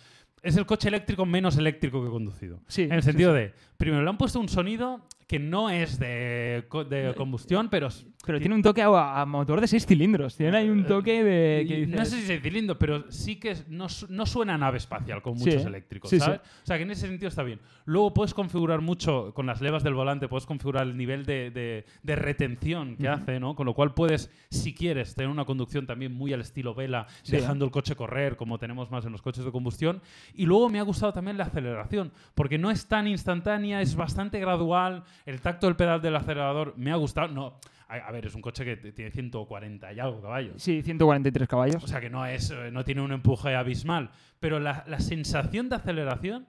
es el coche eléctrico menos eléctrico que he conducido. Sí, En el sí, sentido sí. de, primero, le han puesto un sonido que no es de, co- de combustión, pero... Pero tiene un toque a, a motor de seis cilindros, tiene ahí un toque de... que dices- no sé si es cilindro, pero sí que no, no suena a nave espacial con Sí, muchos ¿eh? eléctricos, Sí, sí. ¿sabes? O sea, que en ese sentido está bien. Luego puedes configurar mucho con las levas del volante, puedes configurar el nivel de, de- de retención que hace, ¿no? Con lo cual puedes, si quieres, tener una conducción también muy al estilo vela, Sí, dejando el coche correr, como tenemos más en los coches de combustión. Y luego me ha gustado también la aceleración, porque no es tan instantánea, es bastante gradual. El tacto del pedal del acelerador me ha gustado. No, a, a ver, es un coche que tiene 140 y algo caballos. Sí, 143 caballos. O sea que no es, eh, no tiene un empuje abismal, pero la, la sensación de aceleración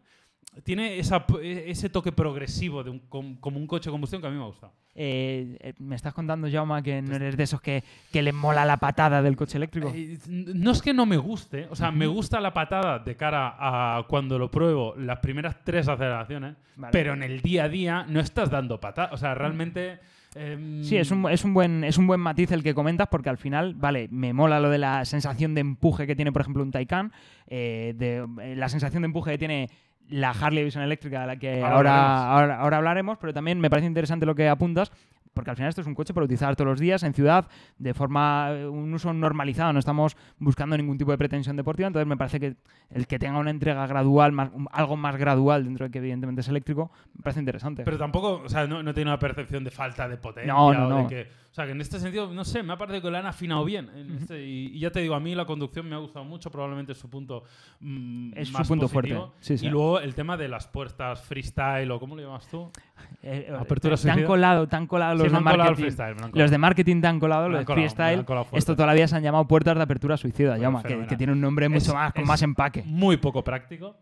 tiene esa p- ese toque progresivo de un, com- como un coche de combustión que a mí me ha gustado. Eh, eh, me estás contando, Jaume, que no eres de esos que, que le mola la patada del coche eléctrico. Eh, No es que no me guste, o sea, me gusta la patada de cara a cuando lo pruebo las primeras tres aceleraciones, Vale. pero en el día a día no estás dando patada. O sea, realmente. Em, Sí, es un, es, un buen, es un buen matiz el que comentas porque al final, vale, me mola lo de la sensación de empuje que tiene, por ejemplo, un Taycan, eh, de, eh, la sensación de empuje que tiene la Harley Davidson eléctrica, de la que Ahora ahora, ahora hablaremos, pero también me parece interesante lo que apuntas. Porque al final esto es un coche para utilizar todos los días en ciudad de forma, eh, un uso normalizado, no estamos buscando ningún tipo de pretensión deportiva, entonces me parece que el que tenga una entrega gradual, más, algo más gradual dentro de que evidentemente es eléctrico, me parece interesante. Pero tampoco, o sea, no, no tiene una percepción de falta de potencia. No, no, o de que- o sea, que en este sentido, no sé, me ha parecido que lo han afinado bien. en este- y, y ya te digo, a mí la conducción me ha gustado mucho, probablemente es su punto mm, Es su más punto positivo. fuerte, sí, sí. Y luego el tema de las puertas freestyle, o ¿cómo lo llamas tú? Eh, eh, Apertura te han colado, te han colado los de marketing. Los de marketing te han colado, los de freestyle. Esto todavía se han llamado puertas de apertura suicida, llama, que, tiene un nombre mucho Es- más, con más empaque. Muy poco práctico,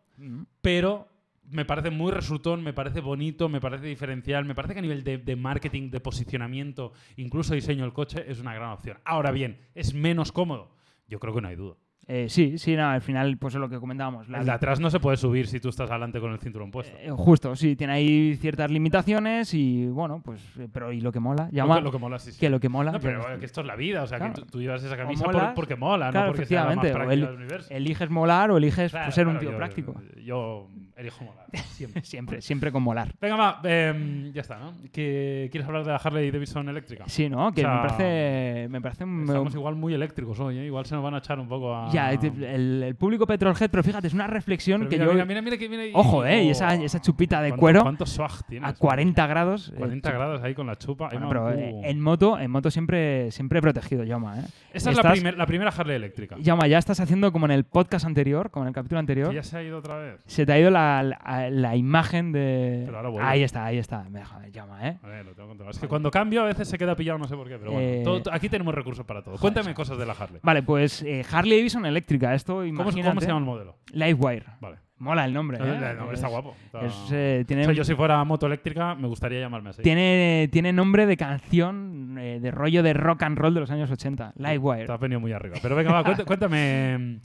pero me parece muy resultón, me parece bonito, me parece diferencial, me parece que a nivel de, de marketing, de posicionamiento, incluso diseño del coche, es una gran opción. Ahora bien, ¿es menos cómodo? Yo creo que no hay duda. Eh, sí, sí, no, al final, pues es lo que comentábamos. la- El de atrás no se puede subir si tú estás adelante con el cinturón puesto. eh, justo, sí, tiene ahí ciertas limitaciones y bueno, pues, eh, pero y lo que mola, Lo llama que, lo que mola, sí, sí. que lo que mola. No, que- pero eh, que esto es la vida, o sea, Claro. que tú, tú llevas esa camisa por- porque mola, claro, no porque sea la más efectivamente, o práctica el- del universo. eliges molar o eliges Claro, pues, ser un tío yo- práctico. Yo elijo molar, siempre. siempre, siempre con molar. Venga, va, em, ya está, ¿no? ¿Que- ¿Quieres hablar de la Harley Davidson eléctrica? Sí, ¿no? Que O sea, me parece, me parece Estamos igual muy eléctricos hoy, ¿eh? Igual se nos van a echar un poco a... Ya, el, el público Petrolhead, pero fíjate, es una reflexión Pero que mira, yo... mira, mira, mira que viene ahí. Ojo, ¿eh? Y Oh, esa, esa chupita de ¿cuánto- cuero ¿Cuánto swag tiene? a eso? 40 grados. eh, 40 chup- grados ahí con la chupa. Bueno, pero eh, en moto, en moto siempre, siempre protegido, Yama, ¿eh? Esa es la, estás- primer- la primera Harley eléctrica. Yama, ya estás haciendo como en el podcast anterior, como en el capítulo anterior. Que ya se ha ido otra vez. Se te ha ido la, la, la- la imagen de. Pero ahora vuelve. Ahí está, ahí está. Me deja- me llama, ¿eh? A ver, lo tengo controlado. Es que cuando cambio a veces se queda pillado, no sé por qué, pero bueno. Eh, todo- aquí tenemos recursos para todo. Cuéntame cosas de la Harley. Vale, pues eh, Harley Davidson eléctrica. Esto, ¿Cómo, se- imagínate. cómo se llama el modelo? Livewire. Vale. Mola el nombre. El nombre está Es- guapo. Está- es, eh, tiene, O sea, yo si fuera moto eléctrica me gustaría llamarme así. tiene, tiene nombre de canción eh, de rollo de rock and roll de los años 80. Livewire. Te has venido muy arriba. Pero venga, va, cuént- cuéntame.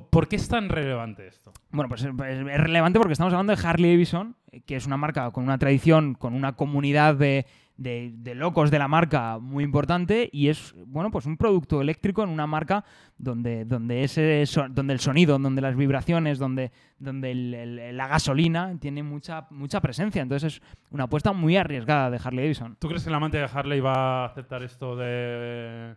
¿Por, qué es tan relevante esto? Bueno, pues, pues es relevante porque estamos hablando de Harley Davidson, que es una marca con una tradición, con una comunidad de, de- de locos de la marca muy importante y es, bueno, pues un producto eléctrico en una marca donde, donde, ese so- donde el sonido, donde las vibraciones, donde, donde el- el- la gasolina tiene mucha, mucha presencia. Entonces es una apuesta muy arriesgada de Harley Davidson. ¿Tú crees que el amante de Harley va a aceptar esto de,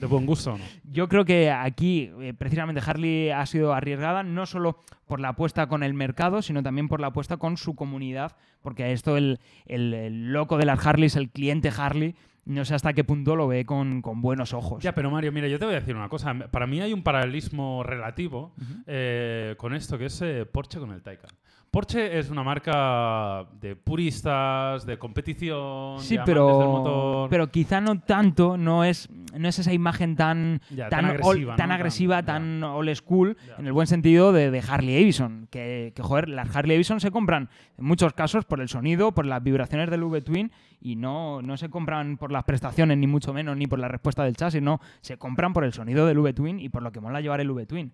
de buen gusto o no? Yo creo que aquí, eh, precisamente, Harley ha sido arriesgada no solo por la apuesta con el mercado, sino también por la apuesta con su comunidad, porque esto el, el- el loco de las Harleys, el cliente Harley, no sé hasta qué punto lo ve con, con buenos ojos. Ya, pero Mario, mira, yo te voy a decir una cosa. Para mí hay un paralelismo relativo eh, con esto, que es eh, Porsche con el Taycan. Porsche es una marca de puristas, de competición, Sí, de amantes del pero, motor. pero quizá no tanto, no es, no es esa imagen tan, Ya, tan, tan ol- agresiva, tan ¿no? agresiva, Tan- tan old school, Ya. en el buen sentido de, de Harley Davidson. Que, que, joder, las Harley Davidson se compran en muchos casos por el sonido, por las vibraciones del V-Twin y no, no se compran por las prestaciones, ni mucho menos, ni por la respuesta del chasis, no. Se compran por el sonido del V-Twin y por lo que mola llevar el V-Twin.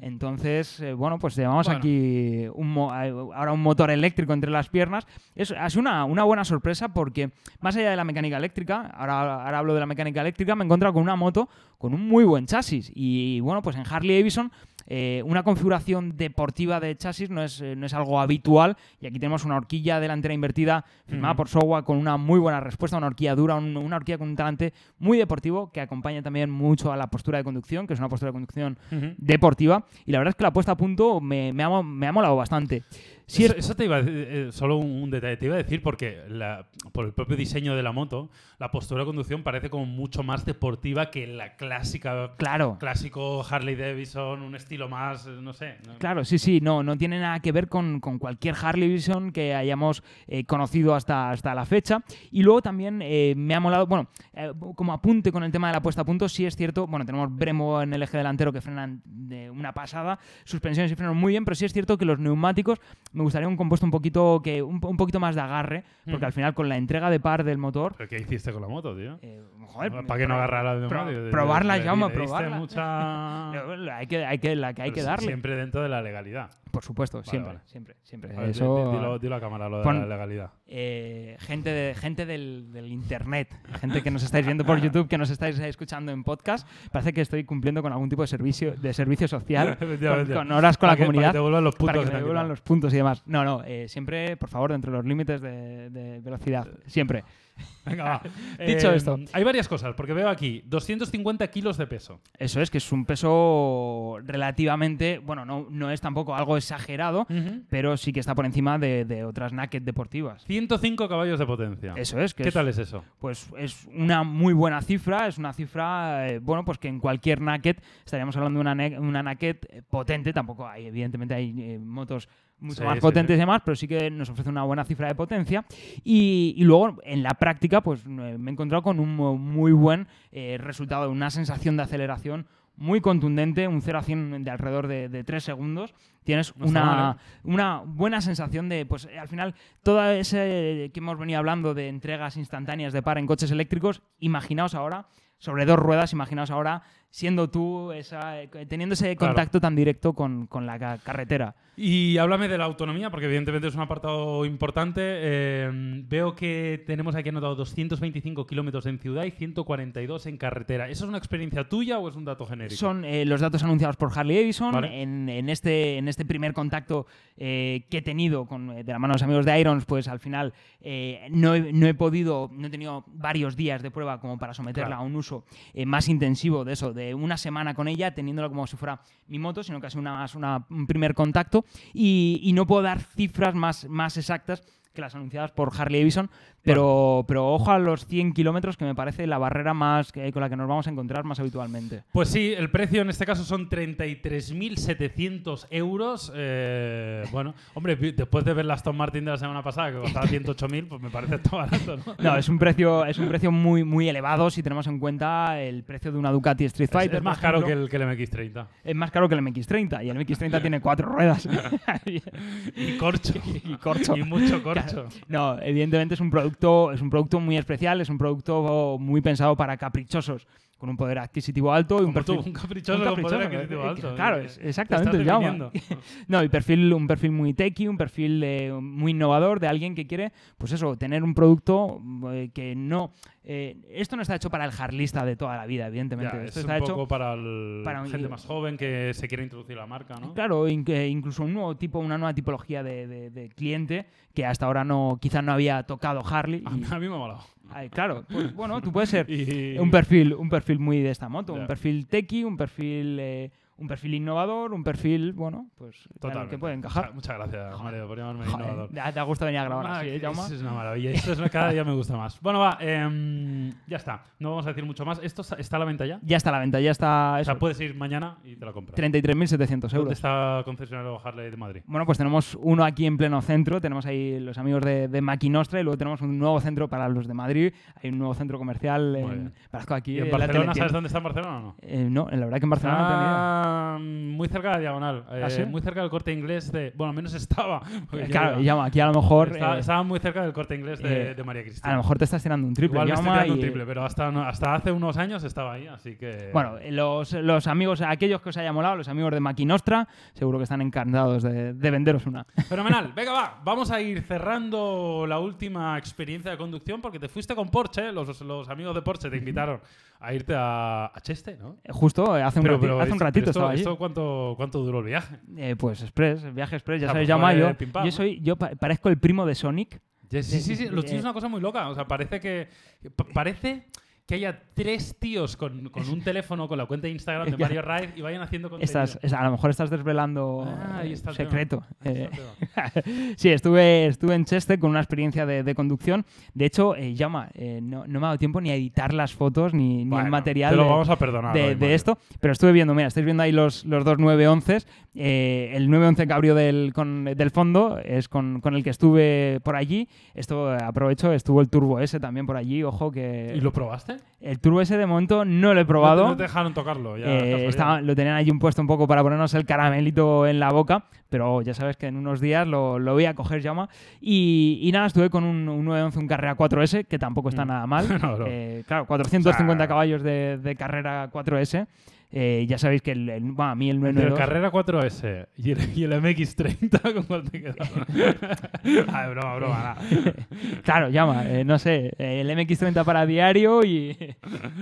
Entonces, eh, bueno, pues llevamos Bueno. aquí un eh, ahora un motor eléctrico entre las piernas. Es, sido una, una buena sorpresa porque, más allá de la mecánica eléctrica, ahora, ahora hablo de la mecánica eléctrica, me he encontrado con una moto con un muy buen chasis. Y bueno, pues en Harley Davidson eh, una configuración deportiva de chasis no es, eh, no es algo habitual y aquí tenemos una horquilla delantera invertida firmada por Sowa con una muy buena respuesta, una horquilla dura, un- una horquilla con un talante muy deportivo que acompaña también mucho a la postura de conducción, que es una postura de conducción deportiva y la verdad es que la puesta a punto me, me ha, me ha molado bastante. Sí, eso, es- eso te iba a decir, eh, solo un, un detalle, te iba a decir porque la- por el propio diseño de la moto, la postura de conducción parece como mucho más deportiva que la clásica, claro. clásico Harley Davidson, un estilo más, eh, no sé. Claro, sí, sí, no, no tiene nada que ver con, con cualquier Harley Davidson que hayamos eh, conocido hasta, hasta la fecha. Y luego también eh, me ha molado, bueno, eh, como apunte con el tema de la puesta a punto, sí es cierto, bueno, tenemos Bremo en el eje delantero que frenan de una pasada, suspensiones y frenos muy bien, pero sí es cierto que los neumáticos me gustaría un compuesto un poquito, que, un, un poquito más de agarre, porque Ujú. al final con la entrega de par del motor... ¿Pero qué hiciste con la moto, tío? eh, joder, ¿Para qué no pro- agarrar la pro- probarla, diste probarla. mucha... Hay que, hay que, la que hay Pero que darle. Siempre dentro de la legalidad. Por supuesto, siempre, vale. siempre, siempre. Ver, Eso, di- di- Dilo, dilo a cámara lo de Pon- la legalidad. eh, gente de, gente del, del internet, gente que nos estáis viendo por YouTube, que nos estáis escuchando en podcast, parece que estoy cumpliendo con algún tipo de servicio, de servicio social, con, horas con Para la que- comunidad. Para que te los puntos para que te devuelvan los puntos y demás. No, no, eh, siempre, por favor, dentro de los límites de, de velocidad. Siempre. Venga, va. Dicho Eh, esto. Hay varias cosas, porque veo aquí 250 kilos de peso. Eso es, que es un peso relativamente, bueno, no, no es tampoco algo exagerado, pero sí que está por encima de, de otras naked deportivas. 105 caballos de potencia. Eso es, que ¿Qué es, tal es eso? pues es una muy buena cifra, es una cifra, eh, bueno, pues que en cualquier naked estaríamos hablando de una, una naked potente, tampoco hay, evidentemente hay eh, motos mucho Sí, más potentes y demás, pero sí que nos ofrece una buena cifra de potencia. Y, y luego, en la práctica, pues eh, me he encontrado con un mu- muy buen eh, resultado, una sensación de aceleración muy contundente, un 0 a 100 de alrededor de, de 3 segundos. Tienes No una, mal, ¿eh? una buena sensación de, pues al final, todo ese que hemos venido hablando de entregas instantáneas de par en coches eléctricos, imaginaos ahora, sobre dos ruedas, imaginaos ahora siendo tú, esa, eh, teniendo ese Claro. contacto tan directo con, con la ca- carretera. Y háblame de la autonomía, porque evidentemente es un apartado importante. Eh, veo que tenemos aquí anotado 225 kilómetros en ciudad y 142 en carretera. ¿Eso es una experiencia tuya o es un dato genérico? Son eh, los datos anunciados por Harley Davidson. Vale. En, en este, en este primer contacto eh, que he tenido con, de la mano de los amigos de Irons, pues al final no, he, no he podido, no he tenido varios días de prueba como para someterla Claro. a un uso más intensivo de eso, de una semana con ella, teniéndola como si fuera mi moto, sino casi una, una- un primer contacto. Y, y no puedo dar cifras más, más exactas que las anunciadas por Harley Davidson, Pero, pero ojo a los 100 kilómetros, que me parece la barrera más que, con la que nos vamos a encontrar más habitualmente. Pues sí, el precio en este caso son 33.700 euros. Eh, bueno, hombre, después de ver la Aston Martin de la semana pasada, que costaba 108.000, pues me parece todo barato, ¿no? No, es un precio, es un precio muy, muy elevado si tenemos en cuenta el precio de una Ducati Street Fighter. es más caro que el, que el MX30. Es más caro que el MX30 y el MX30 tiene cuatro ruedas. Y corcho. y corcho. Y mucho corcho. No, evidentemente es un producto, es un producto muy especial, es un producto muy pensado para caprichosos, con un poder adquisitivo alto y un Como tú, perfil. un caprichoso, un con poder caprichoso, adquisitivo eh, alto. Claro, Eh, es te exactamente llama. No, y perfil, un perfil muy techy, un perfil eh, muy innovador de alguien que quiere, pues eso, tener un producto eh, que no. eh, esto no está hecho para el harlista de toda la vida, evidentemente. Ya, esto es está un hecho poco para, el- para un- gente más joven que se quiere introducir a la marca, ¿no? Claro, incluso un nuevo tipo, una nueva tipología de, de- de cliente que hasta ahora no, quizás no había tocado Harley. A y- mí, a mí me ha molado. Ay, claro, pues, bueno, tú puedes ser Y- un perfil, un perfil muy de esta moto, un perfil techy, un perfil, eh, un perfil innovador, un perfil, bueno, pues que puede encajar. Muchas gracias, Mario, por llamarme Joder, innovador. te ha gustado venir a grabar Ah, así, ¿eh, que Jaume? eso es una maravilla. Esto es, cada día me gusta más. Bueno, va, em, ya está. No vamos a decir mucho más. ¿Esto está- está a la venta ya? Ya está a la venta, ya está O sea, puedes ir mañana y te la compras. 33.700 ¿Dónde euros. está el concesionario Harley de Madrid? Bueno, pues tenemos uno aquí en pleno centro, tenemos ahí los amigos de, de Maquinostra y luego tenemos un nuevo centro para los de Madrid, hay un nuevo centro comercial en, aquí ¿Y en en Barcelona sabes dónde está en Barcelona o no? Eh, no, la verdad que en Barcelona no tenía. Está muy cerca de la Diagonal. eh, ¿Ah, sí? Muy cerca del corte inglés de. Bueno, al menos estaba. Eh, Claro, llama, aquí a lo mejor. Estaba, eh, estaba muy cerca del corte inglés de, eh, de María a Cristina. lo mejor te estás tirando un triple. Igual me estoy tirando un triple, pero hasta, hasta hace unos años estaba ahí, así que. Bueno, eh, los, los amigos, aquellos que os haya molado, los amigos de Maquinostra, seguro que están encantados de, de venderos una. Fenomenal. Venga, va. Vamos a ir cerrando la última experiencia de conducción porque te fuiste con Porsche. Los, los amigos de Porsche te invitaron a irte a, a Cheste, ¿no? Eh, Justo eh, hace un, Pero- rati- pero hace un ratito estaba allí. esto cuánto, ¿Cuánto duró el viaje? Eh, pues Express, viaje Express, ya Ah, sabéis, pues llama fue yo. soy, yo pa- parezco el primo de Sonic. Sí, sí, sí. sí. Los es una cosa muy loca. O sea, parece que. pa- Parece que haya tres tíos con, con un teléfono con la cuenta de Instagram de que- Mario Raid y vayan haciendo contenido. Estás, es- a lo mejor estás desvelando Ah, está el tema. secreto. Eh, sí, estuve, estuve en Cheste con una experiencia de, de conducción. De hecho, eh, llama, eh, no, no me ha dado tiempo ni a editar las fotos ni, el material Te lo de, vamos a perdonar. de, hoy, de Mario. esto. Pero estuve viendo, mira, estáis viendo ahí los, los dos 911. Eh, el 911 cabrio del, con- del fondo es con, con el que estuve por allí. Esto aprovecho, estuvo el Turbo S también por allí. Ojo que ¿Y lo probaste? El Turbo S de momento no lo he probado. No te, no te dejaron tocarlo. Ya, Eh, estaba- lo tenían allí un puesto un poco para ponernos el caramelito en la boca, pero ya sabes que en unos días lo, lo voy a coger llama. Y, y nada, estuve con un, un 911, un Carrera 4S, que tampoco está Mm. nada mal. No. Eh, claro, 450 O sea- caballos de, de Carrera 4S. Eh, ya sabéis que el, el- bueno, a mí el Entre el 992... Carrera 4S y el, y el MX30, ¿con cuál te quedas? ah, broma, broma. nada. Claro, llama, eh, no sé, el MX30 para diario y...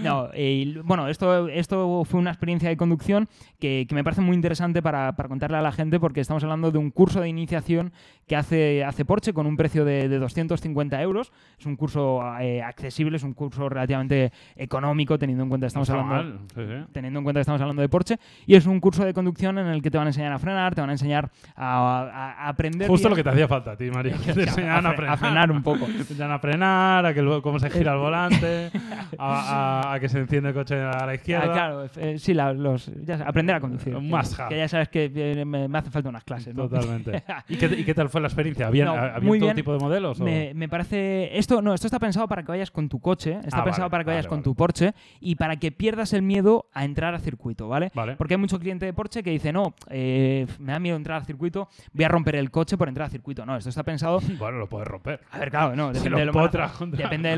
No, eh, y, bueno, esto, esto fue una experiencia de conducción que, que me parece muy interesante para, para contarle a la gente porque estamos hablando de un curso de iniciación que hace, hace Porsche con un precio de, de 250 euros. Es un curso eh, accesible, es un curso relativamente económico teniendo en cuenta estamos No hablando mal, sí, sí. teniendo en cuenta estamos hablando de Porsche, y es un curso de conducción en el que te van a enseñar a frenar, te van a enseñar a, a- a aprender... Justo bien- lo que te hacía falta a ti, que Te enseñaban a a fre- frenar. a frenar un poco. Te enseñan a frenar, a que luego cómo se gira el volante, a, que se enciende el coche a la izquierda. Ah, claro, eh, sí, la- los, ya sabes, aprender a conducir. Un que- must have. que, ya sabes que eh, me, me hace falta unas clases. ¿no? Totalmente. ¿Y qué, y qué tal fue la experiencia? ¿Habían, No, ¿habían muy todo bien. tipo de modelos? Me, me parece. Esto no, esto está pensado para que vayas con tu coche, está Ah, pensado vale, para que vayas vale, con vale. tu Porsche y para que pierdas el miedo a entrar a circuito, ¿vale? Vale. Porque hay mucho cliente de Porsche que dice, no, eh, me da miedo entrar al circuito, voy a romper el coche por entrar al circuito. No, esto está pensado Bueno, lo puedes romper. A ver, claro, no, depende, de lo lo, mano- potra contra- depende de,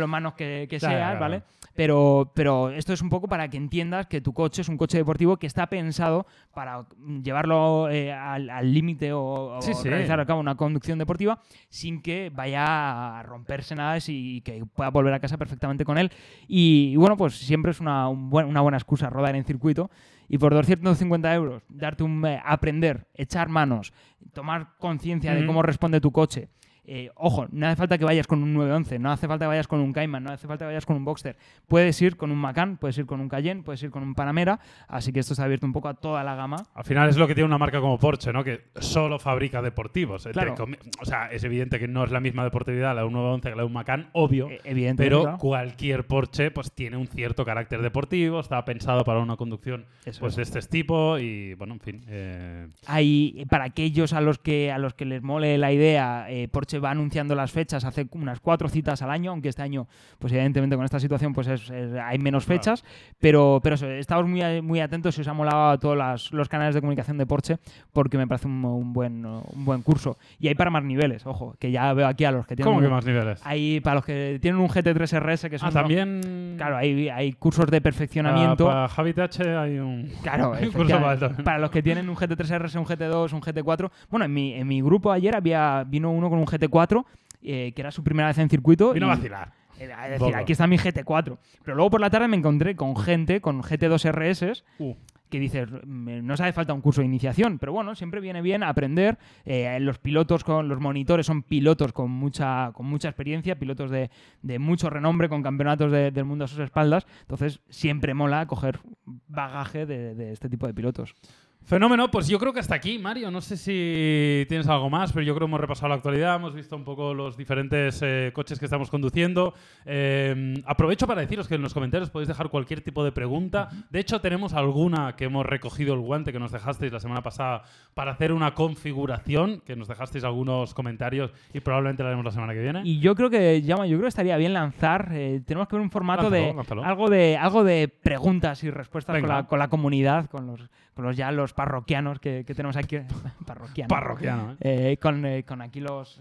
los manos que, que Claro, seas, claro. ¿vale? Pero, pero esto es un poco para que entiendas que tu coche es un coche deportivo que está pensado para llevarlo eh, al límite o, o Sí, sí. realizar a cabo una conducción deportiva sin que vaya a romperse nada y que pueda volver a casa perfectamente con él. Y, y bueno, pues siempre es una, un buen- una buena excusa en circuito. Y por 250 euros, darte un eh, aprender, echar manos, tomar conciencia de cómo responde tu coche, eh, ojo, no hace falta que vayas con un 911, no hace falta que vayas con un Cayman, no hace falta que vayas con un Boxster. Puedes ir con un Macan, puedes ir con un Cayenne, puedes ir con un Panamera, así que esto está abierto un poco a toda la gama. Al final es lo que tiene una marca como Porsche, ¿no? Que solo fabrica deportivos. Eh, Claro. O sea, es evidente que no es la misma deportividad la de un 911 que la de un Macan, obvio. Eh, evidentemente, Pero claro. cualquier Porsche pues tiene un cierto carácter deportivo, está pensado para una conducción Eso pues es. de este tipo y bueno, en fin. eh, Hay, para aquellos a los que a los que les mole la idea, eh, Porsche va anunciando las fechas, hace unas cuatro citas al año, aunque este año, pues evidentemente con esta situación, pues es- es- hay menos Claro. fechas, pero, pero eso, estamos muy, muy atentos si os ha molado a todos las- los canales de comunicación de Porsche, porque me parece un, un buen, un buen curso. Y hay para más niveles, ojo, que ya veo aquí a los que tienen... ¿Cómo que más niveles? Hay para los que tienen un GT3 RS, que son... Ah, también. Claro, hay, hay cursos de perfeccionamiento. Para, Javi TH hay un. Claro, un curso para para los que tienen un GT3 RS, un GT2, un GT4. Bueno, en mi, en mi grupo ayer había vino uno con un GT4, eh, que era su primera vez en circuito. Vino y- a vacilar. eh, a decir, aquí está mi GT4. Pero luego por la tarde me encontré con gente con GT2 RS Uh. que dices, "Mm, no hace falta un curso de iniciación, pero bueno, siempre viene bien aprender. Eh, los pilotos, con los monitores son pilotos con mucha, con mucha experiencia, pilotos de, de mucho renombre, con campeonatos de- del mundo a sus espaldas. Entonces, siempre mola coger bagaje de, de este tipo de pilotos. Fenómeno, pues yo creo que hasta aquí, Mario. No sé si tienes algo más, pero yo creo que hemos repasado la actualidad, hemos visto un poco los diferentes eh, coches que estamos conduciendo. Eh, aprovecho para deciros que en los comentarios podéis dejar cualquier tipo de pregunta. De hecho, tenemos alguna que hemos recogido el guante que nos dejasteis la semana pasada para hacer una configuración, que nos dejasteis algunos comentarios y probablemente la haremos la semana que viene. Y yo creo que, Llama, yo creo que estaría bien lanzar, eh, tenemos que ver un formato Lánzalo, de lánzalo. algo de algo de preguntas y respuestas con la, con la comunidad, con los, con los ya los parroquianos que, que tenemos aquí. parroquianos. Parroquiano, ¿eh? Eh, con, eh, con aquí los,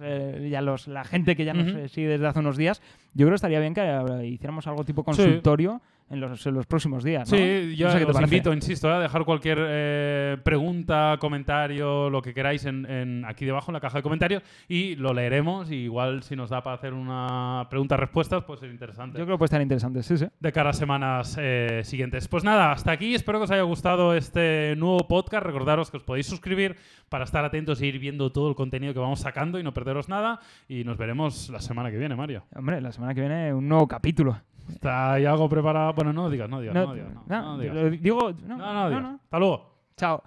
ya los la gente que ya nos sigue desde hace unos días, yo creo que estaría bien que hiciéramos algo tipo consultorio en, los, en los próximos días. ¿no? Sí, yo No sé os parece. invito, insisto, a dejar cualquier eh, pregunta, comentario, lo que queráis en, en- aquí debajo en la caja de comentarios y lo leeremos. Y igual si nos da para hacer una pregunta-respuestas, pues es interesante. Yo creo que puede estar interesante, sí, sí. de cara a semanas eh, siguientes. Pues nada, hasta aquí. Espero que os haya gustado este nuevo podcast. Recordaros que os podéis suscribir para estar atentos e ir viendo todo el contenido que vamos sacando y no perderos nada. Y nos veremos la semana que viene, Mario. Hombre, la semana que viene un nuevo capítulo. ¿Está algo preparado? Bueno, no digas, no digas, no, No, digas. No, no, digas. digo, no, No, digas. Hasta luego. Chao.